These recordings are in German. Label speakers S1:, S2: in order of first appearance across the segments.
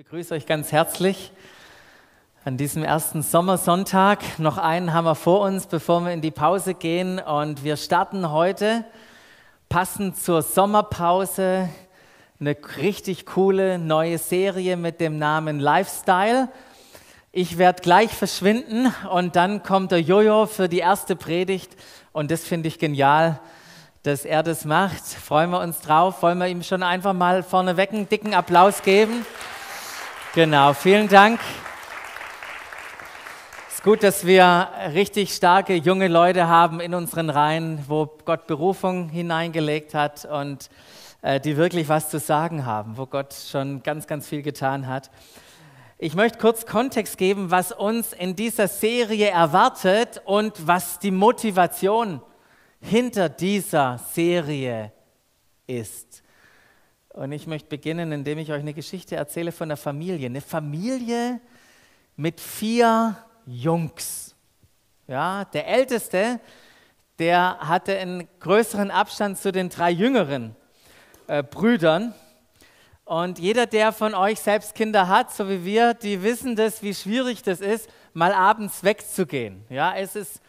S1: begrüße euch ganz herzlich an diesem ersten Sommersonntag. Noch einen haben wir vor uns, bevor wir in die Pause gehen. Und wir starten heute passend zur Sommerpause eine richtig coole neue Serie mit dem Namen Lifestyle. Ich werde gleich verschwinden und dann kommt der Jojo für die erste Predigt. Und das finde ich genial, dass er das macht. Freuen wir uns drauf. Wollen wir ihm schon einfach mal vorneweg einen dicken Applaus geben? Genau, vielen Dank. Es ist gut, dass wir richtig starke junge Leute haben in unseren Reihen, wo Gott Berufung hineingelegt hat und äh, die wirklich was zu sagen haben, wo Gott schon ganz, ganz viel getan hat. Ich möchte kurz Kontext geben, was uns in dieser Serie erwartet und was die Motivation hinter dieser Serie ist. Und ich möchte beginnen, indem ich euch eine Geschichte erzähle von einer Familie. Eine Familie mit vier Jungs. Ja, der Älteste, der hatte einen größeren Abstand zu den drei jüngeren äh, Brüdern. Und jeder, der von euch selbst Kinder hat, so wie wir, die wissen das, wie schwierig das ist, mal abends wegzugehen. Ja, es ist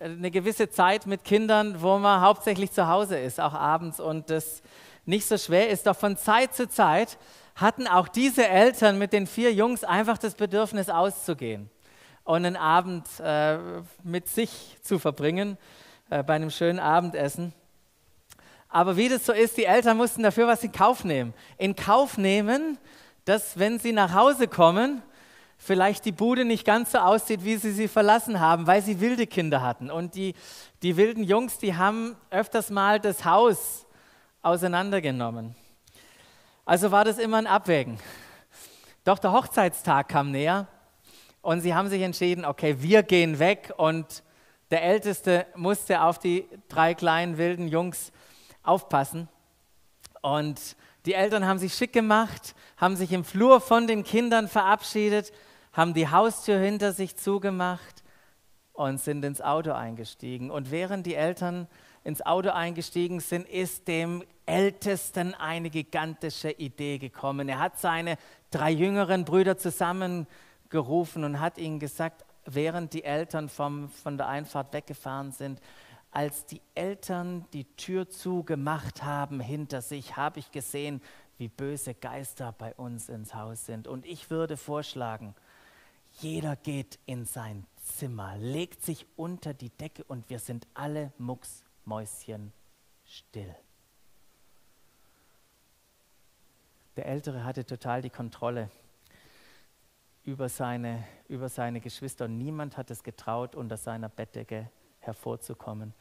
S1: eine gewisse Zeit mit Kindern, wo man hauptsächlich zu Hause ist, auch abends. Und das nicht so schwer ist. Doch von Zeit zu Zeit hatten auch diese Eltern mit den vier Jungs einfach das Bedürfnis auszugehen und einen Abend äh, mit sich zu verbringen, äh, bei einem schönen Abendessen. Aber wie das so ist, die Eltern mussten dafür was in Kauf nehmen. In Kauf nehmen, dass wenn sie nach Hause kommen, vielleicht die Bude nicht ganz so aussieht, wie sie sie verlassen haben, weil sie wilde Kinder hatten. Und die, die wilden Jungs, die haben öfters mal das Haus auseinandergenommen. Also war das immer ein Abwägen. Doch der Hochzeitstag kam näher und sie haben sich entschieden, okay, wir gehen weg und der Älteste musste auf die drei kleinen wilden Jungs aufpassen. Und die Eltern haben sich schick gemacht, haben sich im Flur von den Kindern verabschiedet, haben die Haustür hinter sich zugemacht und sind ins Auto eingestiegen. Und während die Eltern ins Auto eingestiegen sind, ist dem Ältesten eine gigantische Idee gekommen. Er hat seine drei jüngeren Brüder zusammengerufen und hat ihnen gesagt, während die Eltern vom, von der Einfahrt weggefahren sind, als die Eltern die Tür zugemacht haben hinter sich, habe ich gesehen, wie böse Geister bei uns ins Haus sind. Und ich würde vorschlagen, jeder geht in sein Zimmer, legt sich unter die Decke und wir sind alle mucks Mäuschen still. Der Ältere hatte total die Kontrolle über seine, über seine Geschwister und niemand hat es getraut, unter seiner Bettdecke hervorzukommen.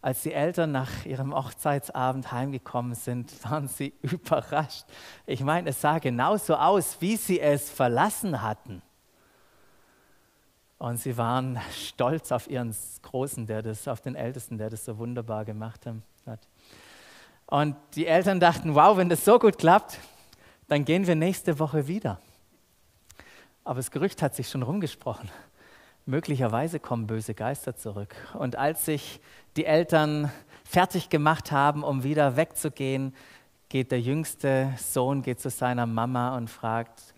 S1: Als die Eltern nach ihrem Hochzeitsabend heimgekommen sind, waren sie überrascht. Ich meine, es sah genauso aus, wie sie es verlassen hatten. Und sie waren stolz auf ihren Großen, der das, auf den Ältesten, der das so wunderbar gemacht hat. Und die Eltern dachten, wow, wenn das so gut klappt, dann gehen wir nächste Woche wieder. Aber das Gerücht hat sich schon rumgesprochen. Möglicherweise kommen böse Geister zurück. Und als sich die Eltern fertig gemacht haben, um wieder wegzugehen, geht der jüngste Sohn geht zu seiner Mama und fragt,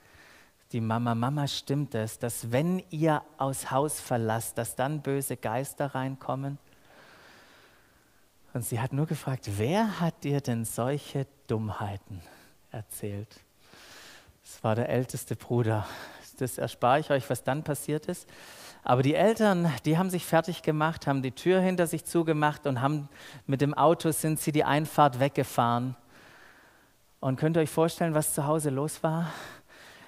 S1: die Mama, Mama, stimmt es, dass wenn ihr aus Haus verlasst, dass dann böse Geister reinkommen? Und sie hat nur gefragt, wer hat dir denn solche Dummheiten erzählt? Das war der älteste Bruder. Das erspare ich euch, was dann passiert ist. Aber die Eltern, die haben sich fertig gemacht, haben die Tür hinter sich zugemacht und haben mit dem Auto sind sie die Einfahrt weggefahren. Und könnt ihr euch vorstellen, was zu Hause los war?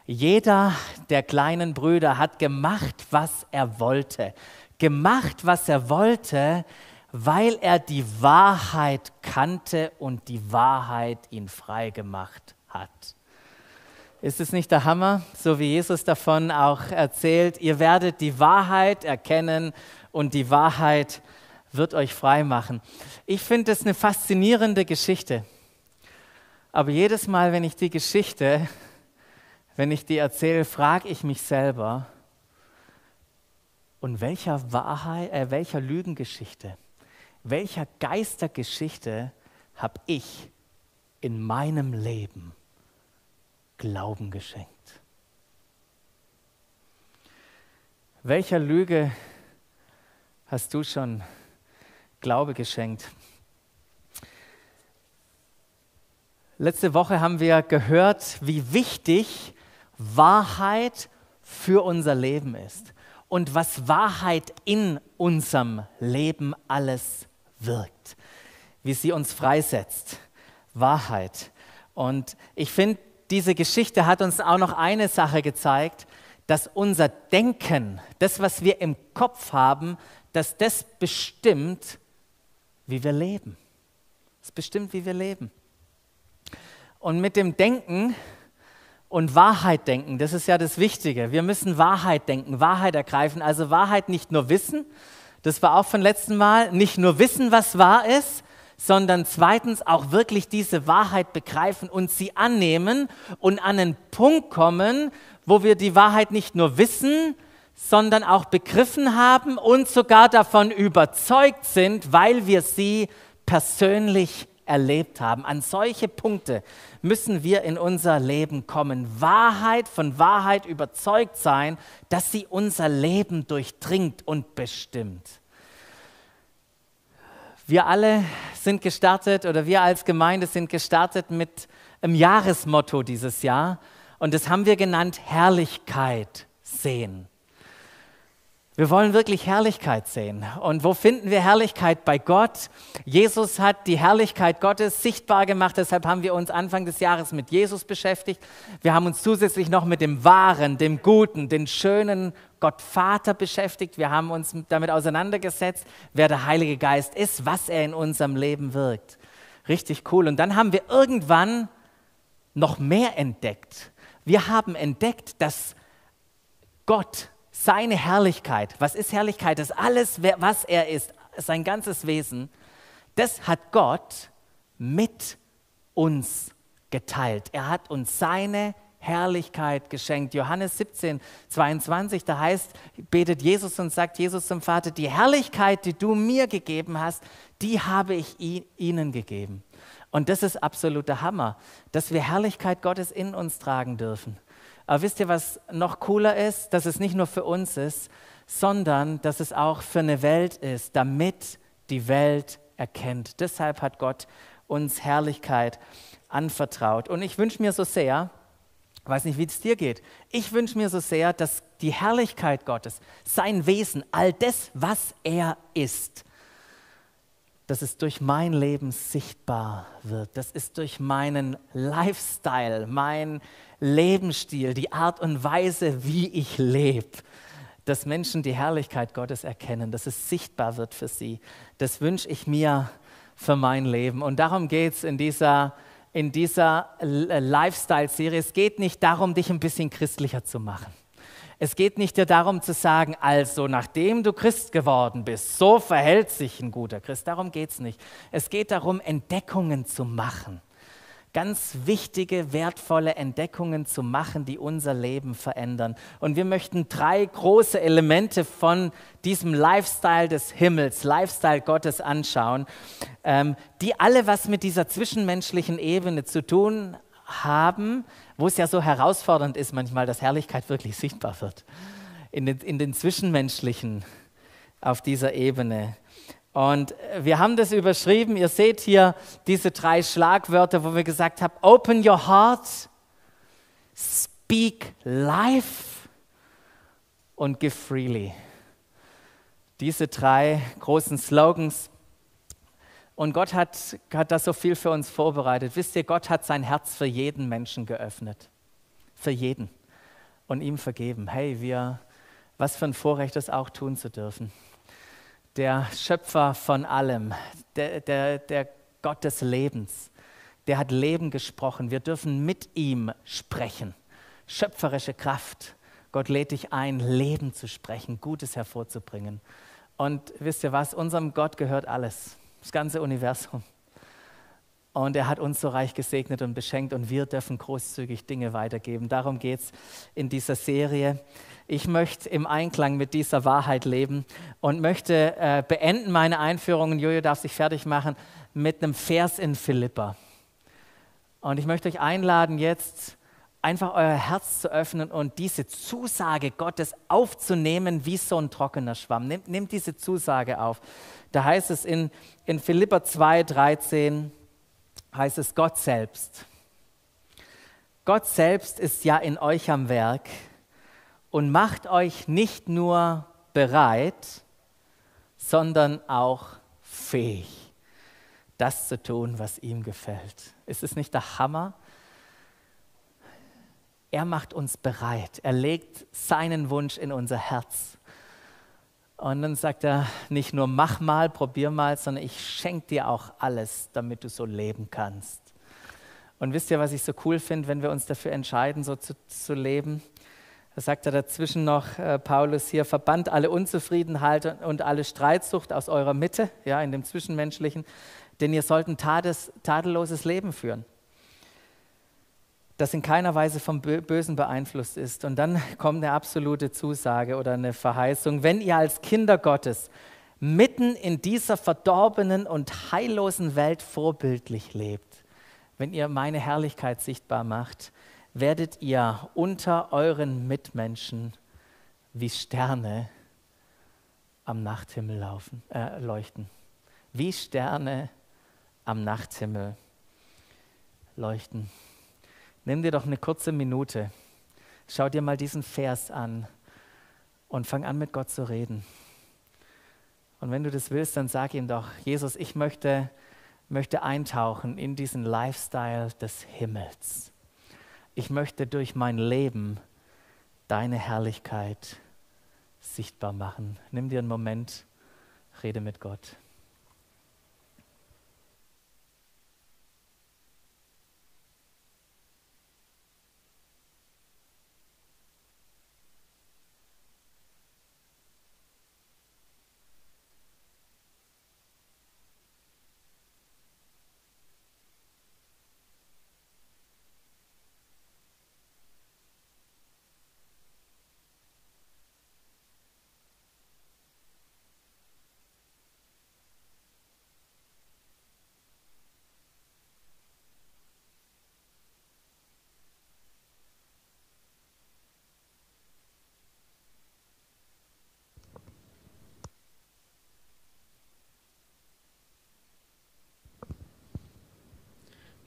S1: Jeder der kleinen Brüder hat gemacht, was er wollte. Gemacht, was er wollte, weil er die Wahrheit kannte und die Wahrheit ihn frei gemacht hat. Ist es nicht der Hammer, so wie Jesus davon auch erzählt, ihr werdet die Wahrheit erkennen und die Wahrheit wird euch frei machen. Ich finde es eine faszinierende Geschichte. Aber jedes Mal, wenn ich die Geschichte wenn ich die erzähle, frage ich mich selber, und welcher Wahrheit, äh, welcher Lügengeschichte, welcher Geistergeschichte habe ich in meinem Leben Glauben geschenkt? Welcher Lüge hast du schon Glaube geschenkt? Letzte Woche haben wir gehört, wie wichtig Wahrheit für unser Leben ist und was Wahrheit in unserem Leben alles wirkt, wie sie uns freisetzt. Wahrheit. Und ich finde, diese Geschichte hat uns auch noch eine Sache gezeigt, dass unser Denken, das, was wir im Kopf haben, dass das bestimmt, wie wir leben. Es bestimmt, wie wir leben. Und mit dem Denken und Wahrheit denken, das ist ja das Wichtige. Wir müssen Wahrheit denken, Wahrheit ergreifen. Also Wahrheit nicht nur wissen, das war auch von letzten Mal, nicht nur wissen, was wahr ist, sondern zweitens auch wirklich diese Wahrheit begreifen und sie annehmen und an einen Punkt kommen, wo wir die Wahrheit nicht nur wissen, sondern auch begriffen haben und sogar davon überzeugt sind, weil wir sie persönlich erlebt haben. An solche Punkte müssen wir in unser Leben kommen. Wahrheit von Wahrheit überzeugt sein, dass sie unser Leben durchdringt und bestimmt. Wir alle sind gestartet oder wir als Gemeinde sind gestartet mit einem Jahresmotto dieses Jahr und das haben wir genannt Herrlichkeit sehen. Wir wollen wirklich Herrlichkeit sehen. Und wo finden wir Herrlichkeit? Bei Gott. Jesus hat die Herrlichkeit Gottes sichtbar gemacht. Deshalb haben wir uns Anfang des Jahres mit Jesus beschäftigt. Wir haben uns zusätzlich noch mit dem Wahren, dem Guten, dem Schönen Gott Vater beschäftigt. Wir haben uns damit auseinandergesetzt, wer der Heilige Geist ist, was er in unserem Leben wirkt. Richtig cool. Und dann haben wir irgendwann noch mehr entdeckt. Wir haben entdeckt, dass Gott seine Herrlichkeit, was ist Herrlichkeit? Das ist alles, was er ist, sein ganzes Wesen, das hat Gott mit uns geteilt. Er hat uns seine Herrlichkeit geschenkt. Johannes 17, 22, da heißt, betet Jesus und sagt Jesus zum Vater, die Herrlichkeit, die du mir gegeben hast, die habe ich ihnen gegeben. Und das ist absoluter Hammer, dass wir Herrlichkeit Gottes in uns tragen dürfen. Aber wisst ihr, was noch cooler ist? Dass es nicht nur für uns ist, sondern dass es auch für eine Welt ist, damit die Welt erkennt. Deshalb hat Gott uns Herrlichkeit anvertraut. Und ich wünsche mir so sehr, ich weiß nicht, wie es dir geht, ich wünsche mir so sehr, dass die Herrlichkeit Gottes, sein Wesen, all das, was er ist, dass es durch mein Leben sichtbar wird. Das ist durch meinen Lifestyle, mein Lebensstil, die Art und Weise, wie ich lebe, dass Menschen die Herrlichkeit Gottes erkennen, dass es sichtbar wird für sie. Das wünsche ich mir für mein Leben. Und darum geht es in dieser, in dieser Lifestyle-Serie. Es geht nicht darum, dich ein bisschen christlicher zu machen. Es geht nicht dir darum zu sagen, also nachdem du Christ geworden bist, so verhält sich ein guter Christ. Darum geht es nicht. Es geht darum, Entdeckungen zu machen. Ganz wichtige, wertvolle Entdeckungen zu machen, die unser Leben verändern. Und wir möchten drei große Elemente von diesem Lifestyle des Himmels, Lifestyle Gottes anschauen, ähm, die alle was mit dieser zwischenmenschlichen Ebene zu tun haben, wo es ja so herausfordernd ist manchmal, dass Herrlichkeit wirklich sichtbar wird. In den, in den zwischenmenschlichen, auf dieser Ebene. Und wir haben das überschrieben, ihr seht hier diese drei Schlagwörter, wo wir gesagt haben, open your heart, speak life und give freely. Diese drei großen Slogans und Gott hat, hat da so viel für uns vorbereitet. Wisst ihr, Gott hat sein Herz für jeden Menschen geöffnet. Für jeden. Und ihm vergeben. Hey, wir, was für ein Vorrecht, das auch tun zu dürfen. Der Schöpfer von allem, der, der, der Gott des Lebens, der hat Leben gesprochen. Wir dürfen mit ihm sprechen. Schöpferische Kraft. Gott lädt dich ein, Leben zu sprechen, Gutes hervorzubringen. Und wisst ihr was? Unserem Gott gehört alles das ganze Universum. Und er hat uns so reich gesegnet und beschenkt und wir dürfen großzügig Dinge weitergeben. Darum geht es in dieser Serie. Ich möchte im Einklang mit dieser Wahrheit leben und möchte äh, beenden meine Einführung, Jojo darf sich fertig machen, mit einem Vers in Philippa. Und ich möchte euch einladen, jetzt einfach euer Herz zu öffnen und diese Zusage Gottes aufzunehmen wie so ein trockener Schwamm. Nehmt, nehmt diese Zusage auf. Da heißt es in, in Philippa 2, 13, heißt es Gott selbst. Gott selbst ist ja in euch am Werk und macht euch nicht nur bereit, sondern auch fähig, das zu tun, was ihm gefällt. Ist es nicht der Hammer? Er macht uns bereit. Er legt seinen Wunsch in unser Herz. Und dann sagt er nicht nur mach mal, probier mal, sondern ich schenke dir auch alles, damit du so leben kannst. Und wisst ihr, was ich so cool finde, wenn wir uns dafür entscheiden, so zu, zu leben? Da sagt er dazwischen noch, äh, Paulus hier, verbannt alle Unzufriedenheit und alle Streitsucht aus eurer Mitte, ja, in dem Zwischenmenschlichen, denn ihr sollt ein tadelloses Leben führen das in keiner Weise vom Bösen beeinflusst ist. Und dann kommt eine absolute Zusage oder eine Verheißung, wenn ihr als Kinder Gottes mitten in dieser verdorbenen und heillosen Welt vorbildlich lebt, wenn ihr meine Herrlichkeit sichtbar macht, werdet ihr unter euren Mitmenschen wie Sterne am Nachthimmel laufen, äh, leuchten. Wie Sterne am Nachthimmel leuchten. Nimm dir doch eine kurze Minute, schau dir mal diesen Vers an und fang an mit Gott zu reden. Und wenn du das willst, dann sag ihm doch, Jesus, ich möchte, möchte eintauchen in diesen Lifestyle des Himmels. Ich möchte durch mein Leben deine Herrlichkeit sichtbar machen. Nimm dir einen Moment, rede mit Gott.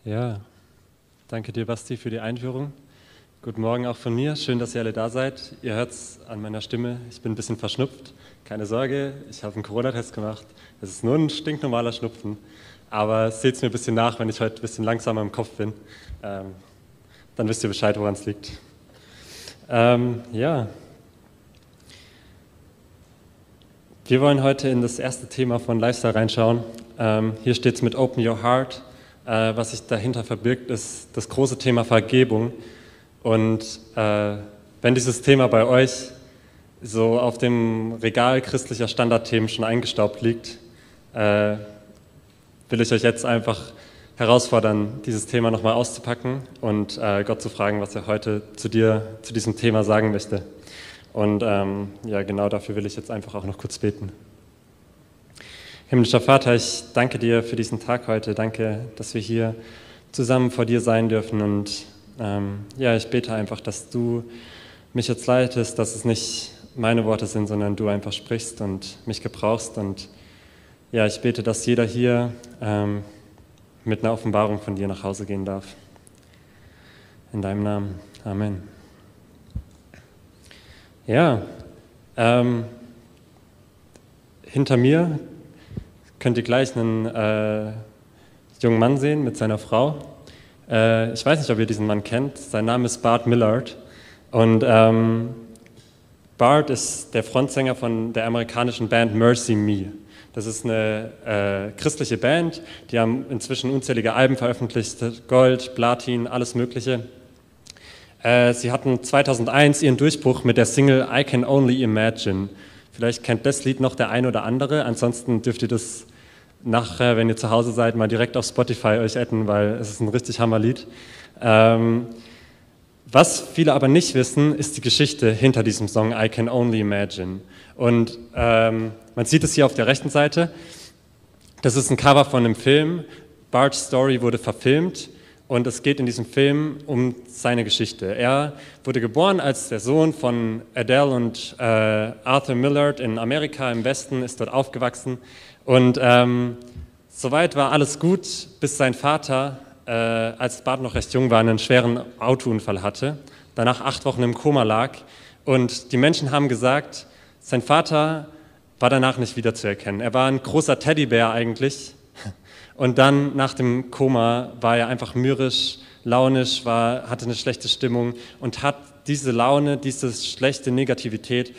S2: Ja, danke dir, Basti, für die Einführung. Guten Morgen auch von mir. Schön, dass ihr alle da seid. Ihr hört es an meiner Stimme. Ich bin ein bisschen verschnupft. Keine Sorge, ich habe einen Corona-Test gemacht. Es ist nur ein stinknormaler Schnupfen. Aber seht es mir ein bisschen nach, wenn ich heute ein bisschen langsamer im Kopf bin. Ähm, dann wisst ihr Bescheid, woran es liegt. Ähm, ja. Wir wollen heute in das erste Thema von Lifestyle reinschauen. Ähm, hier steht es mit Open Your Heart äh, was sich dahinter verbirgt, ist das große Thema Vergebung. Und äh, wenn dieses Thema bei euch so auf dem Regal christlicher Standardthemen schon eingestaubt liegt, äh, will ich euch jetzt einfach herausfordern, dieses Thema nochmal auszupacken und äh, Gott zu fragen, was er heute zu dir, zu diesem Thema sagen möchte. Und ähm, ja, genau dafür will ich jetzt einfach auch noch kurz beten. Himmlischer Vater, ich danke dir für diesen Tag heute. Danke, dass wir hier zusammen vor dir sein dürfen. Und ähm, ja, ich bete einfach, dass du mich jetzt leitest, dass es nicht meine Worte sind, sondern du einfach sprichst und mich gebrauchst. Und ja, ich bete, dass jeder hier ähm, mit einer Offenbarung von dir nach Hause gehen darf. In deinem Namen. Amen. Ja, ähm, hinter mir könnt ihr gleich einen äh, jungen Mann sehen mit seiner Frau. Äh, ich weiß nicht, ob ihr diesen Mann kennt. Sein Name ist Bart Millard. Und ähm, Bart ist der Frontsänger von der amerikanischen Band Mercy Me. Das ist eine äh, christliche Band, die haben inzwischen unzählige Alben veröffentlicht, Gold, Platin, alles Mögliche. Äh, sie hatten 2001 ihren Durchbruch mit der Single I Can Only Imagine. Vielleicht kennt das Lied noch der ein oder andere, ansonsten dürft ihr das nachher, wenn ihr zu Hause seid, mal direkt auf Spotify euch adden, weil es ist ein richtig Hammerlied. Ähm, was viele aber nicht wissen, ist die Geschichte hinter diesem Song I Can Only Imagine. Und ähm, man sieht es hier auf der rechten Seite. Das ist ein Cover von einem Film. Bart's Story wurde verfilmt und es geht in diesem Film um seine Geschichte. Er wurde geboren als der Sohn von Adele und äh, Arthur Millard in Amerika im Westen, ist dort aufgewachsen und ähm, soweit war alles gut, bis sein Vater, äh, als Bart noch recht jung war, einen schweren Autounfall hatte, danach acht Wochen im Koma lag und die Menschen haben gesagt, sein Vater war danach nicht wiederzuerkennen. Er war ein großer Teddybär eigentlich, und dann nach dem Koma war er einfach mürrisch, launisch, war, hatte eine schlechte Stimmung und hat diese Laune, diese schlechte Negativität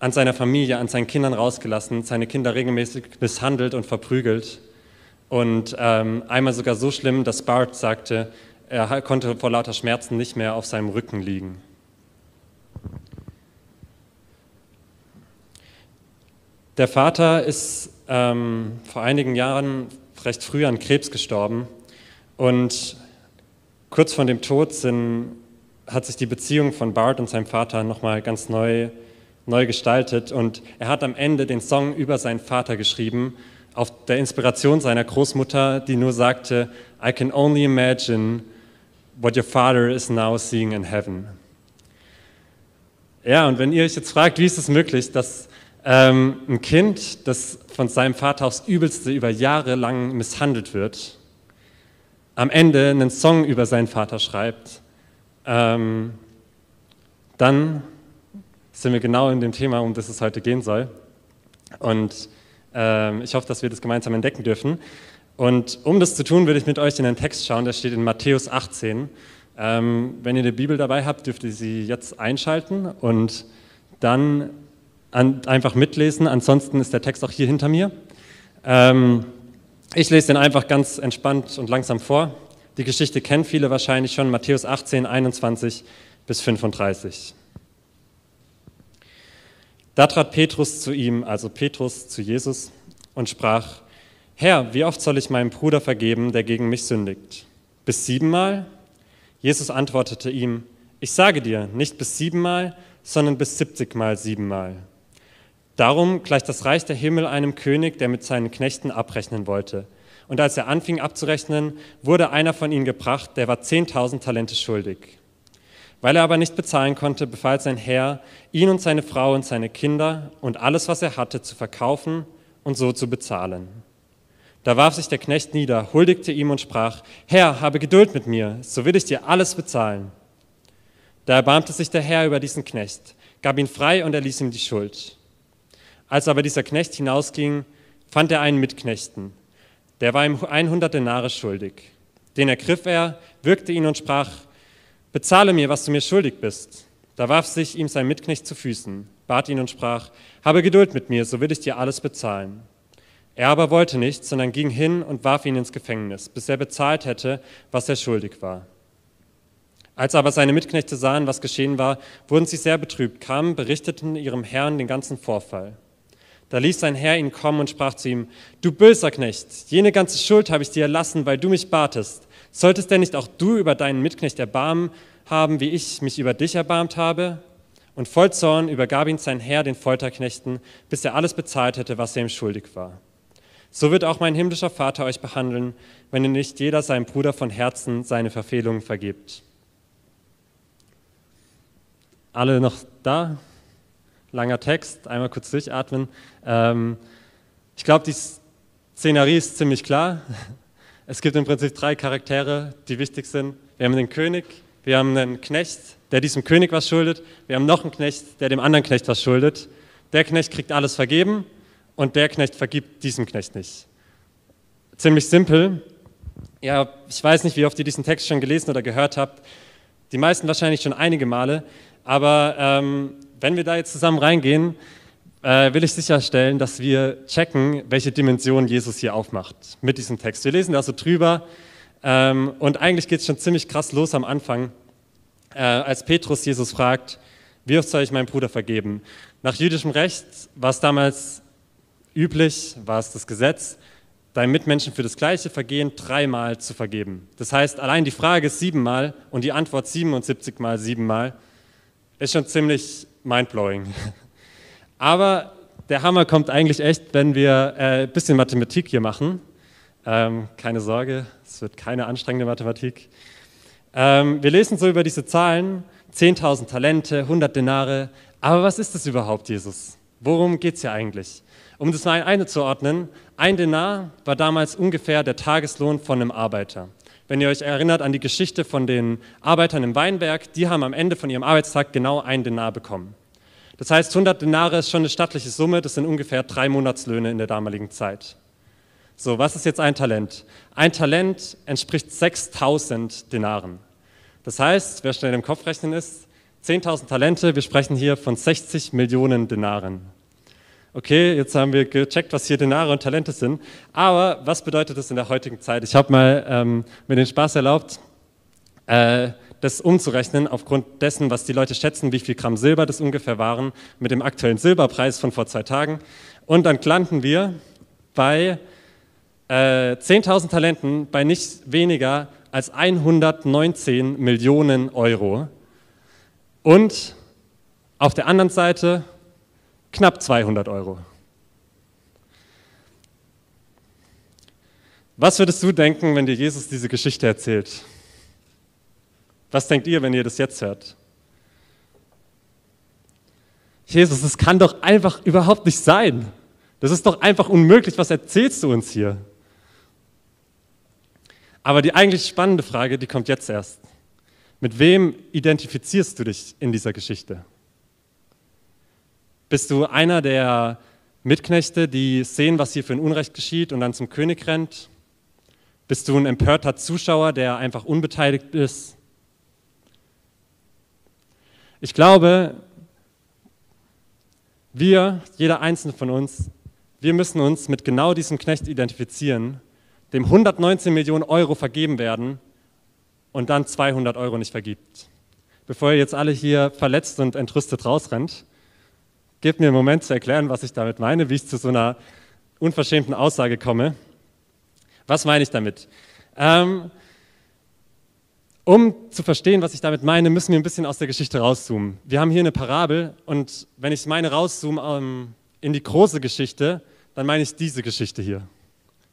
S2: an seiner Familie, an seinen Kindern rausgelassen, seine Kinder regelmäßig misshandelt und verprügelt. Und ähm, einmal sogar so schlimm, dass Bart sagte, er konnte vor lauter Schmerzen nicht mehr auf seinem Rücken liegen. Der Vater ist ähm, vor einigen Jahren recht früh an Krebs gestorben. Und kurz vor dem Tod sind, hat sich die Beziehung von Bart und seinem Vater nochmal ganz neu, neu gestaltet. Und er hat am Ende den Song über seinen Vater geschrieben, auf der Inspiration seiner Großmutter, die nur sagte, I can only imagine what your father is now seeing in heaven. Ja, und wenn ihr euch jetzt fragt, wie ist es möglich, dass ähm, ein Kind, das von seinem Vater aufs Übelste über Jahre lang misshandelt wird, am Ende einen Song über seinen Vater schreibt, ähm, dann sind wir genau in dem Thema, um das es heute gehen soll. Und ähm, ich hoffe, dass wir das gemeinsam entdecken dürfen. Und um das zu tun, würde ich mit euch in den Text schauen, der steht in Matthäus 18. Ähm, wenn ihr eine Bibel dabei habt, dürft ihr sie jetzt einschalten und dann an, einfach mitlesen. Ansonsten ist der Text auch hier hinter mir. Ähm, ich lese den einfach ganz entspannt und langsam vor. Die Geschichte kennen viele wahrscheinlich schon, Matthäus 18, 21 bis 35. Da trat Petrus zu ihm, also Petrus zu Jesus, und sprach, Herr, wie oft soll ich meinem Bruder vergeben, der gegen mich sündigt? Bis siebenmal? Jesus antwortete ihm, ich sage dir, nicht bis siebenmal, sondern bis siebzigmal siebenmal. Darum gleicht das Reich der Himmel einem König, der mit seinen Knechten abrechnen wollte. Und als er anfing abzurechnen, wurde einer von ihnen gebracht, der war 10.000 Talente schuldig. Weil er aber nicht bezahlen konnte, befahl sein Herr, ihn und seine Frau und seine Kinder und alles, was er hatte, zu verkaufen und so zu bezahlen. Da warf sich der Knecht nieder, huldigte ihm und sprach, Herr, habe Geduld mit mir, so will ich dir alles bezahlen. Da erbarmte sich der Herr über diesen Knecht, gab ihn frei und erließ ihm die Schuld. Als aber dieser Knecht hinausging, fand er einen Mitknechten. Der war ihm 100 Denare schuldig. Den ergriff er, würgte ihn und sprach, bezahle mir, was du mir schuldig bist. Da warf sich ihm sein Mitknecht zu Füßen, bat ihn und sprach, habe Geduld mit mir, so will ich dir alles bezahlen. Er aber wollte nicht, sondern ging hin und warf ihn ins Gefängnis, bis er bezahlt hätte, was er schuldig war. Als aber seine Mitknechte sahen, was geschehen war, wurden sie sehr betrübt, kamen, berichteten ihrem Herrn den ganzen Vorfall. Da ließ sein Herr ihn kommen und sprach zu ihm, du böser Knecht, jene ganze Schuld habe ich dir erlassen, weil du mich batest. Solltest denn nicht auch du über deinen Mitknecht erbarmen haben, wie ich mich über dich erbarmt habe? Und voll Zorn übergab ihn sein Herr den Folterknechten, bis er alles bezahlt hätte, was er ihm schuldig war. So wird auch mein himmlischer Vater euch behandeln, wenn ihr nicht jeder seinem Bruder von Herzen seine Verfehlungen vergibt. Alle noch da? Langer Text, einmal kurz durchatmen. Ähm, ich glaube, die Szenerie ist ziemlich klar. Es gibt im Prinzip drei Charaktere, die wichtig sind. Wir haben den König, wir haben einen Knecht, der diesem König was schuldet, wir haben noch einen Knecht, der dem anderen Knecht was schuldet. Der Knecht kriegt alles vergeben und der Knecht vergibt diesem Knecht nicht. Ziemlich simpel. Ja, ich weiß nicht, wie oft ihr diesen Text schon gelesen oder gehört habt. Die meisten wahrscheinlich schon einige Male. Aber ähm, wenn wir da jetzt zusammen reingehen, äh, will ich sicherstellen, dass wir checken, welche Dimension Jesus hier aufmacht mit diesem Text. Wir lesen da so drüber ähm, und eigentlich geht es schon ziemlich krass los am Anfang, äh, als Petrus Jesus fragt, wie oft soll ich meinem Bruder vergeben? Nach jüdischem Recht war es damals üblich, war es das Gesetz, deinem Mitmenschen für das gleiche Vergehen dreimal zu vergeben. Das heißt, allein die Frage ist siebenmal und die Antwort 77 mal siebenmal ist schon ziemlich mindblowing. Aber der Hammer kommt eigentlich echt, wenn wir äh, ein bisschen Mathematik hier machen. Ähm, keine Sorge, es wird keine anstrengende Mathematik. Ähm, wir lesen so über diese Zahlen, 10.000 Talente, 100 Denare. Aber was ist das überhaupt, Jesus? Worum geht es hier eigentlich? Um das mal einzuordnen, ein Denar war damals ungefähr der Tageslohn von einem Arbeiter. Wenn ihr euch erinnert an die Geschichte von den Arbeitern im Weinberg, die haben am Ende von ihrem Arbeitstag genau ein Denar bekommen. Das heißt, 100 Denare ist schon eine stattliche Summe, das sind ungefähr drei Monatslöhne in der damaligen Zeit. So, was ist jetzt ein Talent? Ein Talent entspricht 6000 Denaren. Das heißt, wer schnell im Kopf rechnen ist, 10.000 Talente, wir sprechen hier von 60 Millionen Denaren. Okay, jetzt haben wir gecheckt, was hier Denare und Talente sind. Aber was bedeutet das in der heutigen Zeit? Ich habe mal ähm, mir den Spaß erlaubt, äh, das umzurechnen aufgrund dessen, was die Leute schätzen, wie viel Gramm Silber das ungefähr waren, mit dem aktuellen Silberpreis von vor zwei Tagen. Und dann landen wir bei äh, 10.000 Talenten bei nicht weniger als 119 Millionen Euro. Und auf der anderen Seite knapp 200 Euro. Was würdest du denken, wenn dir Jesus diese Geschichte erzählt? Was denkt ihr, wenn ihr das jetzt hört? Jesus, das kann doch einfach überhaupt nicht sein. Das ist doch einfach unmöglich. Was erzählst du uns hier? Aber die eigentlich spannende Frage, die kommt jetzt erst. Mit wem identifizierst du dich in dieser Geschichte? Bist du einer der Mitknechte, die sehen, was hier für ein Unrecht geschieht und dann zum König rennt? Bist du ein empörter Zuschauer, der einfach unbeteiligt ist? Ich glaube, wir, jeder einzelne von uns, wir müssen uns mit genau diesem Knecht identifizieren, dem 119 Millionen Euro vergeben werden und dann 200 Euro nicht vergibt. Bevor ihr jetzt alle hier verletzt und entrüstet rausrennt, Gebt mir einen Moment zu erklären, was ich damit meine, wie ich zu so einer unverschämten Aussage komme. Was meine ich damit? Ähm, um zu verstehen, was ich damit meine, müssen wir ein bisschen aus der Geschichte rauszoomen. Wir haben hier eine Parabel und wenn ich meine rauszoome ähm, in die große Geschichte, dann meine ich diese Geschichte hier.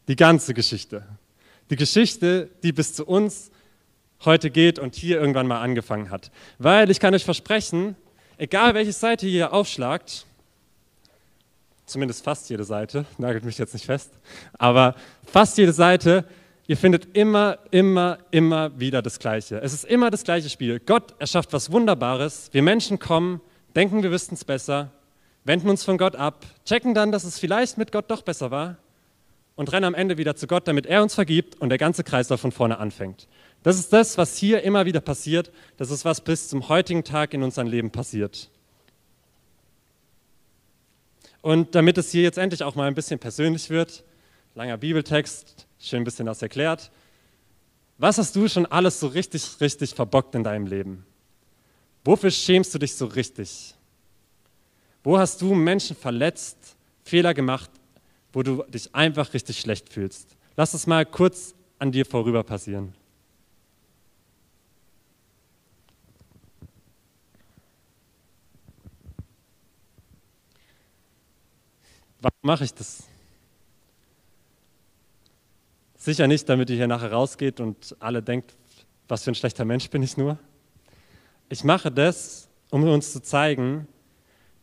S2: Die ganze Geschichte. Die Geschichte, die bis zu uns heute geht und hier irgendwann mal angefangen hat. Weil ich kann euch versprechen, Egal welche Seite ihr aufschlagt, zumindest fast jede Seite, nagelt mich jetzt nicht fest, aber fast jede Seite, ihr findet immer, immer, immer wieder das Gleiche. Es ist immer das gleiche Spiel. Gott erschafft was Wunderbares. Wir Menschen kommen, denken, wir wüssten es besser, wenden uns von Gott ab, checken dann, dass es vielleicht mit Gott doch besser war und rennen am Ende wieder zu Gott, damit er uns vergibt und der ganze Kreislauf von vorne anfängt. Das ist das, was hier immer wieder passiert. Das ist, was bis zum heutigen Tag in unserem Leben passiert. Und damit es hier jetzt endlich auch mal ein bisschen persönlich wird, langer Bibeltext, schön ein bisschen das erklärt. Was hast du schon alles so richtig, richtig verbockt in deinem Leben? Wofür schämst du dich so richtig? Wo hast du Menschen verletzt, Fehler gemacht, wo du dich einfach richtig schlecht fühlst? Lass es mal kurz an dir vorüber passieren. Warum mache ich das? Sicher nicht, damit ihr hier nachher rausgeht und alle denkt, was für ein schlechter Mensch bin ich nur. Ich mache das, um uns zu zeigen,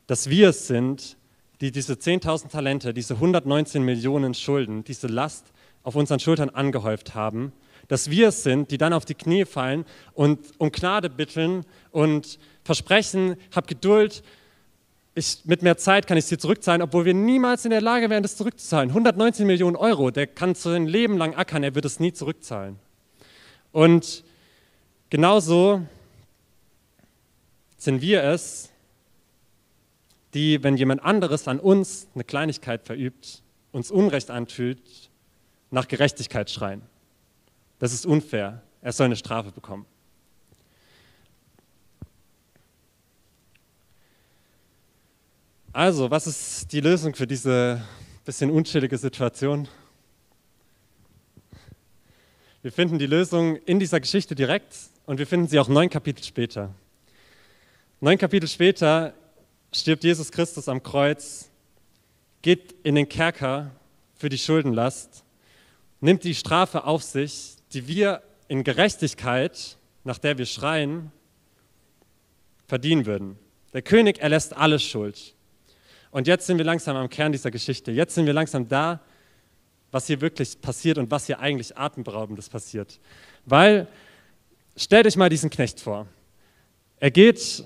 S2: dass wir es sind, die diese 10.000 Talente, diese 119 Millionen Schulden, diese Last auf unseren Schultern angehäuft haben, dass wir es sind, die dann auf die Knie fallen und um Gnade bitteln und versprechen, hab Geduld, ich, mit mehr Zeit kann ich es dir zurückzahlen, obwohl wir niemals in der Lage wären, das zurückzuzahlen. 119 Millionen Euro, der kann sein Leben lang ackern, er wird es nie zurückzahlen. Und genauso sind wir es, die, wenn jemand anderes an uns eine Kleinigkeit verübt, uns Unrecht antut, nach Gerechtigkeit schreien. Das ist unfair. Er soll eine Strafe bekommen. Also, was ist die Lösung für diese bisschen unschillige Situation? Wir finden die Lösung in dieser Geschichte direkt und wir finden sie auch neun Kapitel später. Neun Kapitel später stirbt Jesus Christus am Kreuz, geht in den Kerker für die Schuldenlast, nimmt die Strafe auf sich, die wir in Gerechtigkeit nach der wir schreien, verdienen würden. Der König erlässt alle Schuld. Und jetzt sind wir langsam am Kern dieser Geschichte. Jetzt sind wir langsam da, was hier wirklich passiert und was hier eigentlich atemberaubendes passiert. Weil, stellt euch mal diesen Knecht vor. Er geht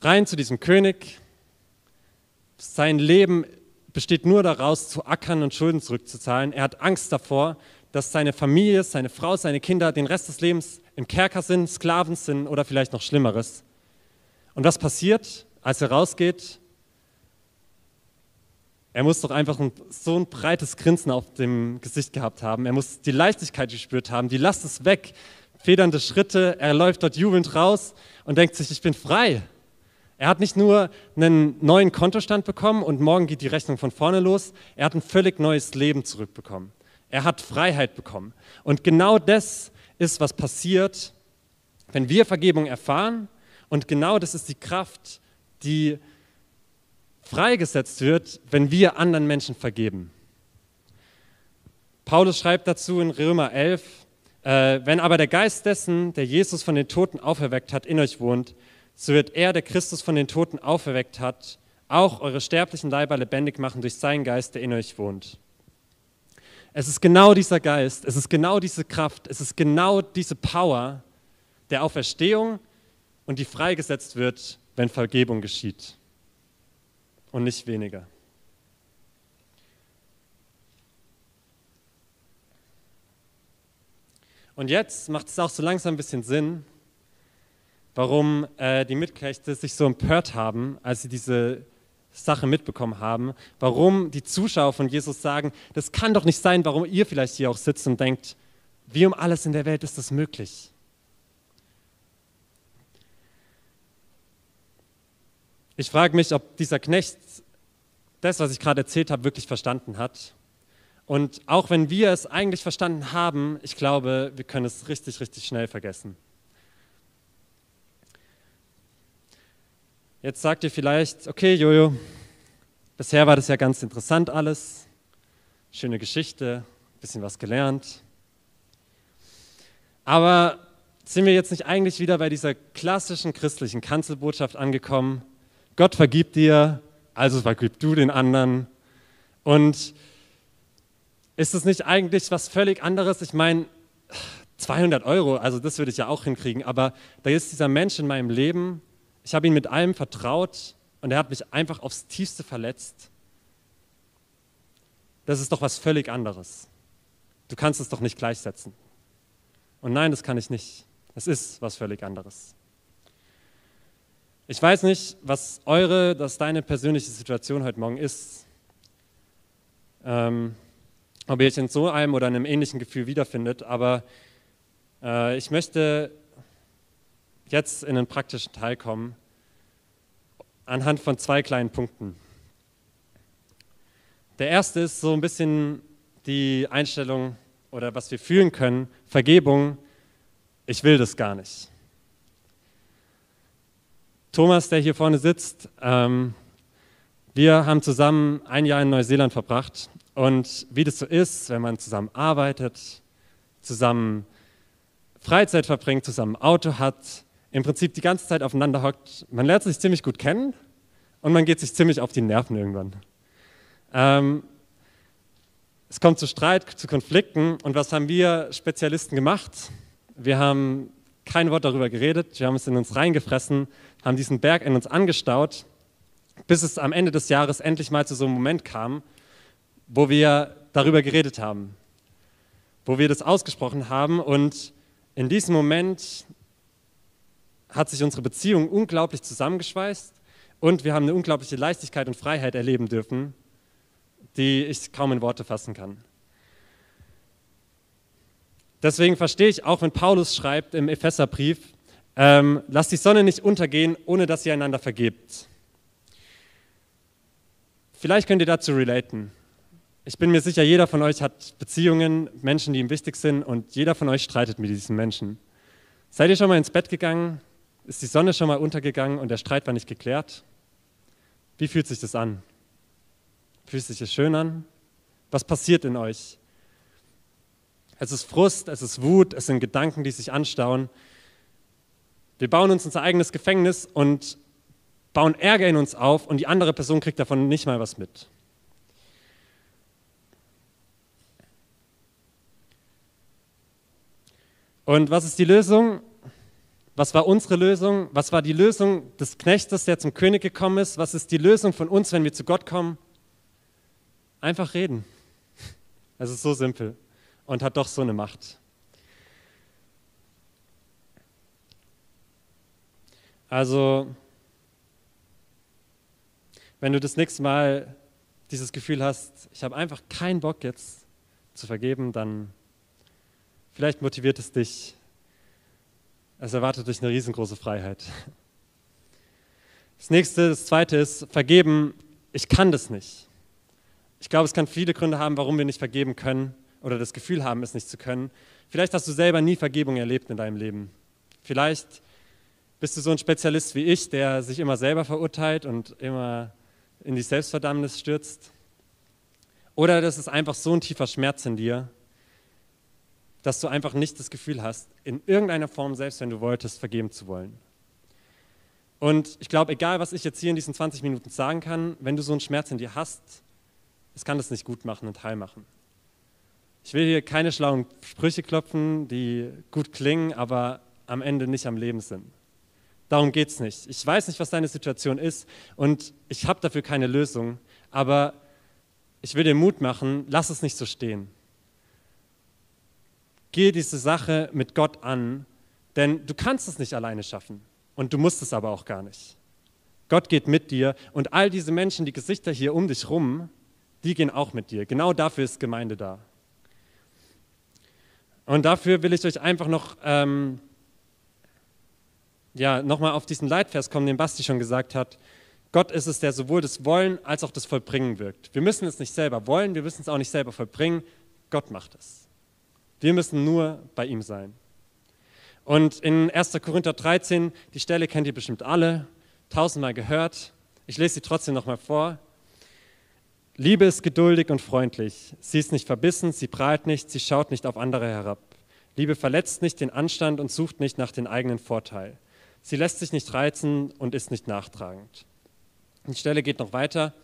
S2: rein zu diesem König. Sein Leben besteht nur daraus, zu ackern und Schulden zurückzuzahlen. Er hat Angst davor, dass seine Familie, seine Frau, seine Kinder den Rest des Lebens im Kerker sind, Sklaven sind oder vielleicht noch Schlimmeres. Und was passiert, als er rausgeht? Er muss doch einfach ein, so ein breites Grinsen auf dem Gesicht gehabt haben. Er muss die Leichtigkeit gespürt haben. Die Last ist weg. Federnde Schritte. Er läuft dort jubelnd raus und denkt sich, ich bin frei. Er hat nicht nur einen neuen Kontostand bekommen und morgen geht die Rechnung von vorne los. Er hat ein völlig neues Leben zurückbekommen. Er hat Freiheit bekommen. Und genau das ist, was passiert, wenn wir Vergebung erfahren. Und genau das ist die Kraft, die freigesetzt wird, wenn wir anderen Menschen vergeben. Paulus schreibt dazu in Römer 11, äh, wenn aber der Geist dessen, der Jesus von den Toten auferweckt hat, in euch wohnt, so wird er, der Christus von den Toten auferweckt hat, auch eure sterblichen Leiber lebendig machen durch seinen Geist, der in euch wohnt. Es ist genau dieser Geist, es ist genau diese Kraft, es ist genau diese Power der Auferstehung und die freigesetzt wird, wenn Vergebung geschieht und nicht weniger. Und jetzt macht es auch so langsam ein bisschen Sinn, warum äh, die Mitknechte sich so empört haben, als sie diese Sache mitbekommen haben, warum die Zuschauer von Jesus sagen, das kann doch nicht sein, warum ihr vielleicht hier auch sitzt und denkt, wie um alles in der Welt ist das möglich? Ich frage mich, ob dieser Knecht das, was ich gerade erzählt habe, wirklich verstanden hat. Und auch wenn wir es eigentlich verstanden haben, ich glaube, wir können es richtig, richtig schnell vergessen. Jetzt sagt ihr vielleicht, okay, Jojo, bisher war das ja ganz interessant alles, schöne Geschichte, bisschen was gelernt. Aber sind wir jetzt nicht eigentlich wieder bei dieser klassischen christlichen Kanzelbotschaft angekommen? Gott vergibt dir, also vergib du den anderen. Und ist es nicht eigentlich was völlig anderes? Ich meine, 200 Euro, also das würde ich ja auch hinkriegen, aber da ist dieser Mensch in meinem Leben, ich habe ihn mit allem vertraut und er hat mich einfach aufs tiefste verletzt. Das ist doch was völlig anderes. Du kannst es doch nicht gleichsetzen. Und nein, das kann ich nicht. Es ist was völlig anderes. Ich weiß nicht, was eure, dass deine persönliche Situation heute Morgen ist. Ähm, ob ihr euch in so einem oder einem ähnlichen Gefühl wiederfindet, aber äh, ich möchte jetzt in einen praktischen Teil kommen, anhand von zwei kleinen Punkten. Der erste ist so ein bisschen die Einstellung oder was wir fühlen können, Vergebung, ich will das gar nicht. Thomas, der hier vorne sitzt, ähm, wir haben zusammen ein Jahr in Neuseeland verbracht. Und wie das so ist, wenn man zusammen arbeitet, zusammen Freizeit verbringt, zusammen Auto hat, im Prinzip die ganze Zeit aufeinander hockt, man lernt sich ziemlich gut kennen und man geht sich ziemlich auf die Nerven irgendwann. Ähm, es kommt zu Streit, zu Konflikten und was haben wir Spezialisten gemacht? Wir haben kein Wort darüber geredet, wir haben es in uns reingefressen, haben diesen Berg in uns angestaut, bis es am Ende des Jahres endlich mal zu so einem Moment kam, wo wir darüber geredet haben, wo wir das ausgesprochen haben und in diesem Moment hat sich unsere Beziehung unglaublich zusammengeschweißt und wir haben eine unglaubliche Leichtigkeit und Freiheit erleben dürfen, die ich kaum in Worte fassen kann. Deswegen verstehe ich auch, wenn Paulus schreibt im Epheserbrief, ähm, lasst die Sonne nicht untergehen, ohne dass ihr einander vergebt. Vielleicht könnt ihr dazu relaten. Ich bin mir sicher, jeder von euch hat Beziehungen, Menschen, die ihm wichtig sind und jeder von euch streitet mit diesen Menschen. Seid ihr schon mal ins Bett gegangen? Ist die Sonne schon mal untergegangen und der Streit war nicht geklärt? Wie fühlt sich das an? Fühlt sich das schön an? Was passiert in euch? Es ist Frust, es ist Wut, es sind Gedanken, die sich anstauen. Wir bauen uns unser eigenes Gefängnis und bauen Ärger in uns auf und die andere Person kriegt davon nicht mal was mit. Und was ist die Lösung? Was war unsere Lösung? Was war die Lösung des Knechtes, der zum König gekommen ist? Was ist die Lösung von uns, wenn wir zu Gott kommen? Einfach reden. Es ist so simpel und hat doch so eine Macht. Also, wenn du das nächste Mal dieses Gefühl hast, ich habe einfach keinen Bock jetzt zu vergeben, dann vielleicht motiviert es dich, es erwartet dich eine riesengroße Freiheit. Das nächste, das zweite ist, vergeben, ich kann das nicht. Ich glaube, es kann viele Gründe haben, warum wir nicht vergeben können oder das Gefühl haben, es nicht zu können. Vielleicht hast du selber nie Vergebung erlebt in deinem Leben. Vielleicht bist du so ein Spezialist wie ich, der sich immer selber verurteilt und immer in die Selbstverdammnis stürzt. Oder das ist einfach so ein tiefer Schmerz in dir, dass du einfach nicht das Gefühl hast, in irgendeiner Form, selbst wenn du wolltest, vergeben zu wollen. Und ich glaube, egal was ich jetzt hier in diesen 20 Minuten sagen kann, wenn du so einen Schmerz in dir hast, es kann das nicht gut machen und heil machen. Ich will hier keine schlauen Sprüche klopfen, die gut klingen, aber am Ende nicht am Leben sind. Darum geht es nicht. Ich weiß nicht, was deine Situation ist und ich habe dafür keine Lösung, aber ich will dir Mut machen, lass es nicht so stehen. Gehe diese Sache mit Gott an, denn du kannst es nicht alleine schaffen und du musst es aber auch gar nicht. Gott geht mit dir und all diese Menschen, die Gesichter hier um dich rum, die gehen auch mit dir. Genau dafür ist Gemeinde da. Und dafür will ich euch einfach noch, ähm, ja, nochmal auf diesen Leitvers kommen, den Basti schon gesagt hat. Gott ist es, der sowohl das Wollen als auch das Vollbringen wirkt. Wir müssen es nicht selber wollen, wir müssen es auch nicht selber vollbringen. Gott macht es. Wir müssen nur bei ihm sein. Und in 1. Korinther 13, die Stelle kennt ihr bestimmt alle, tausendmal gehört. Ich lese sie trotzdem nochmal vor. Liebe ist geduldig und freundlich. Sie ist nicht verbissen, sie prahlt nicht, sie schaut nicht auf andere herab. Liebe verletzt nicht den Anstand und sucht nicht nach dem eigenen Vorteil. Sie lässt sich nicht reizen und ist nicht nachtragend. Die Stelle geht noch weiter.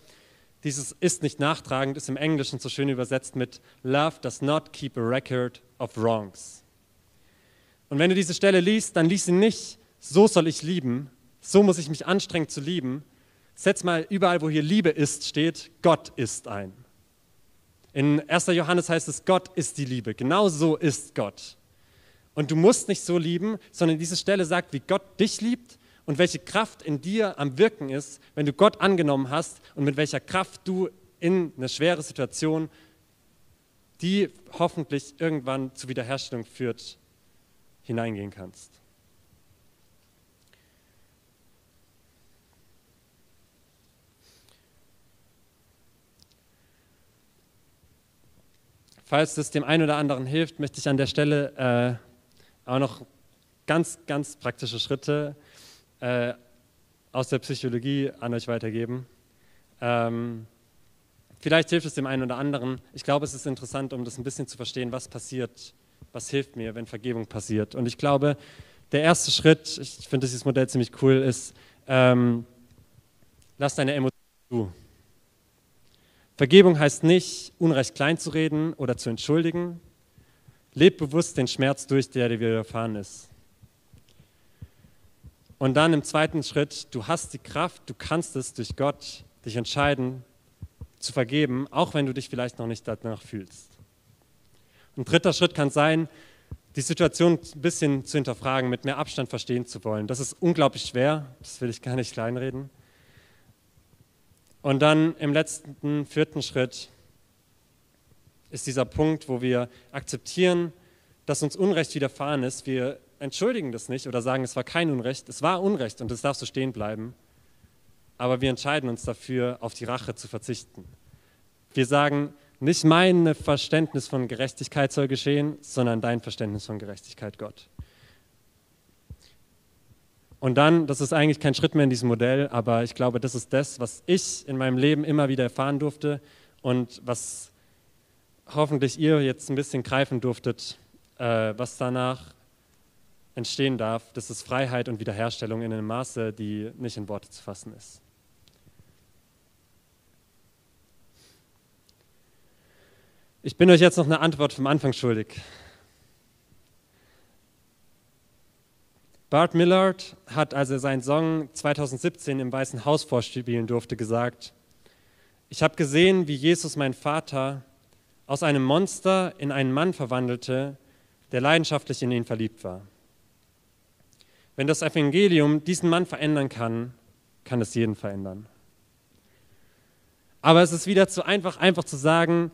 S2: Dieses ist nicht nachtragend ist im Englischen so schön übersetzt mit Love does not keep a record of wrongs. Und wenn du diese Stelle liest, dann lies sie nicht, so soll ich lieben, so muss ich mich anstrengen zu lieben. Setz mal überall, wo hier Liebe ist, steht, Gott ist ein. In 1. Johannes heißt es, Gott ist die Liebe. Genau so ist Gott. Und du musst nicht so lieben, sondern diese Stelle sagt, wie Gott dich liebt und welche Kraft in dir am Wirken ist, wenn du Gott angenommen hast und mit welcher Kraft du in eine schwere Situation, die hoffentlich irgendwann zur Wiederherstellung führt, hineingehen kannst. Falls das dem einen oder anderen hilft, möchte ich an der Stelle äh, auch noch ganz, ganz praktische Schritte äh, aus der Psychologie an euch weitergeben. Ähm, vielleicht hilft es dem einen oder anderen. Ich glaube, es ist interessant, um das ein bisschen zu verstehen, was passiert, was hilft mir, wenn Vergebung passiert. Und ich glaube, der erste Schritt, ich finde dieses Modell ziemlich cool, ist, ähm, lass deine Emotionen zu. Vergebung heißt nicht, Unrecht klein zu reden oder zu entschuldigen. Leb bewusst den Schmerz durch, der dir widerfahren ist. Und dann im zweiten Schritt, du hast die Kraft, du kannst es durch Gott dich entscheiden zu vergeben, auch wenn du dich vielleicht noch nicht danach fühlst. Ein dritter Schritt kann sein, die Situation ein bisschen zu hinterfragen, mit mehr Abstand verstehen zu wollen. Das ist unglaublich schwer, das will ich gar nicht kleinreden. Und dann im letzten, vierten Schritt ist dieser Punkt, wo wir akzeptieren, dass uns Unrecht widerfahren ist. Wir entschuldigen das nicht oder sagen, es war kein Unrecht, es war Unrecht und es darf so stehen bleiben. Aber wir entscheiden uns dafür, auf die Rache zu verzichten. Wir sagen, nicht mein Verständnis von Gerechtigkeit soll geschehen, sondern dein Verständnis von Gerechtigkeit, Gott. Und dann, das ist eigentlich kein Schritt mehr in diesem Modell, aber ich glaube, das ist das, was ich in meinem Leben immer wieder erfahren durfte und was hoffentlich ihr jetzt ein bisschen greifen durftet, äh, was danach entstehen darf, das ist Freiheit und Wiederherstellung in einem Maße, die nicht in Worte zu fassen ist. Ich bin euch jetzt noch eine Antwort vom Anfang schuldig. Bart Millard hat, als er seinen Song 2017 im Weißen Haus vorspielen durfte, gesagt, ich habe gesehen, wie Jesus mein Vater aus einem Monster in einen Mann verwandelte, der leidenschaftlich in ihn verliebt war. Wenn das Evangelium diesen Mann verändern kann, kann es jeden verändern. Aber es ist wieder zu einfach, einfach zu sagen,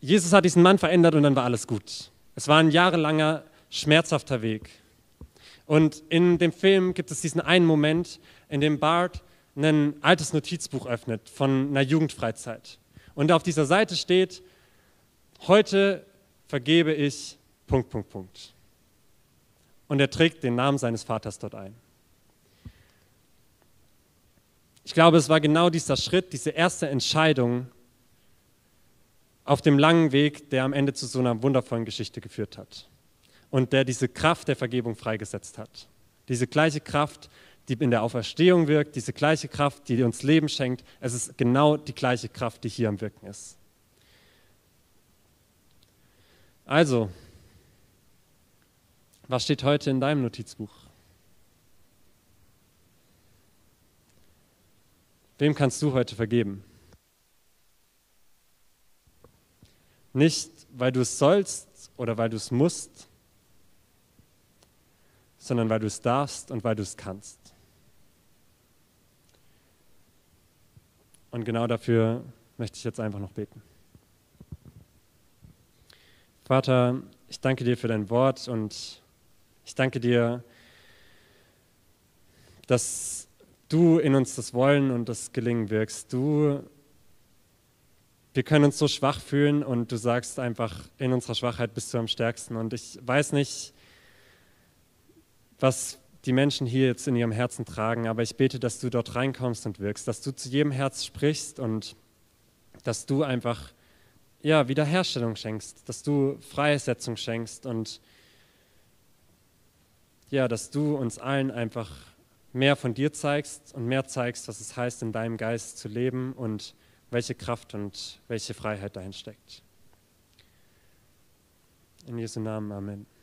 S2: Jesus hat diesen Mann verändert und dann war alles gut. Es war ein jahrelanger, schmerzhafter Weg. Und in dem Film gibt es diesen einen Moment, in dem Bart ein altes Notizbuch öffnet von einer Jugendfreizeit. Und auf dieser Seite steht, heute vergebe ich Punkt, Punkt, Punkt und er trägt den Namen seines Vaters dort ein. Ich glaube, es war genau dieser Schritt, diese erste Entscheidung auf dem langen Weg, der am Ende zu so einer wundervollen Geschichte geführt hat und der diese Kraft der Vergebung freigesetzt hat. Diese gleiche Kraft, die in der Auferstehung wirkt, diese gleiche Kraft, die uns Leben schenkt, es ist genau die gleiche Kraft, die hier am Wirken ist. Also, was steht heute in deinem Notizbuch? Wem kannst du heute vergeben? Nicht, weil du es sollst oder weil du es musst, sondern weil du es darfst und weil du es kannst. Und genau dafür möchte ich jetzt einfach noch beten. Vater, ich danke dir für dein Wort und ich danke dir, dass du in uns das Wollen und das Gelingen wirkst. Du, wir können uns so schwach fühlen und du sagst einfach, in unserer Schwachheit bist du am stärksten. Und ich weiß nicht, was die Menschen hier jetzt in ihrem Herzen tragen, aber ich bete, dass du dort reinkommst und wirkst, dass du zu jedem Herz sprichst und dass du einfach ja, Wiederherstellung schenkst, dass du Freisetzung schenkst und ja, dass du uns allen einfach mehr von dir zeigst und mehr zeigst, was es heißt, in deinem Geist zu leben und welche Kraft und welche Freiheit dahin steckt. In Jesu Namen, Amen.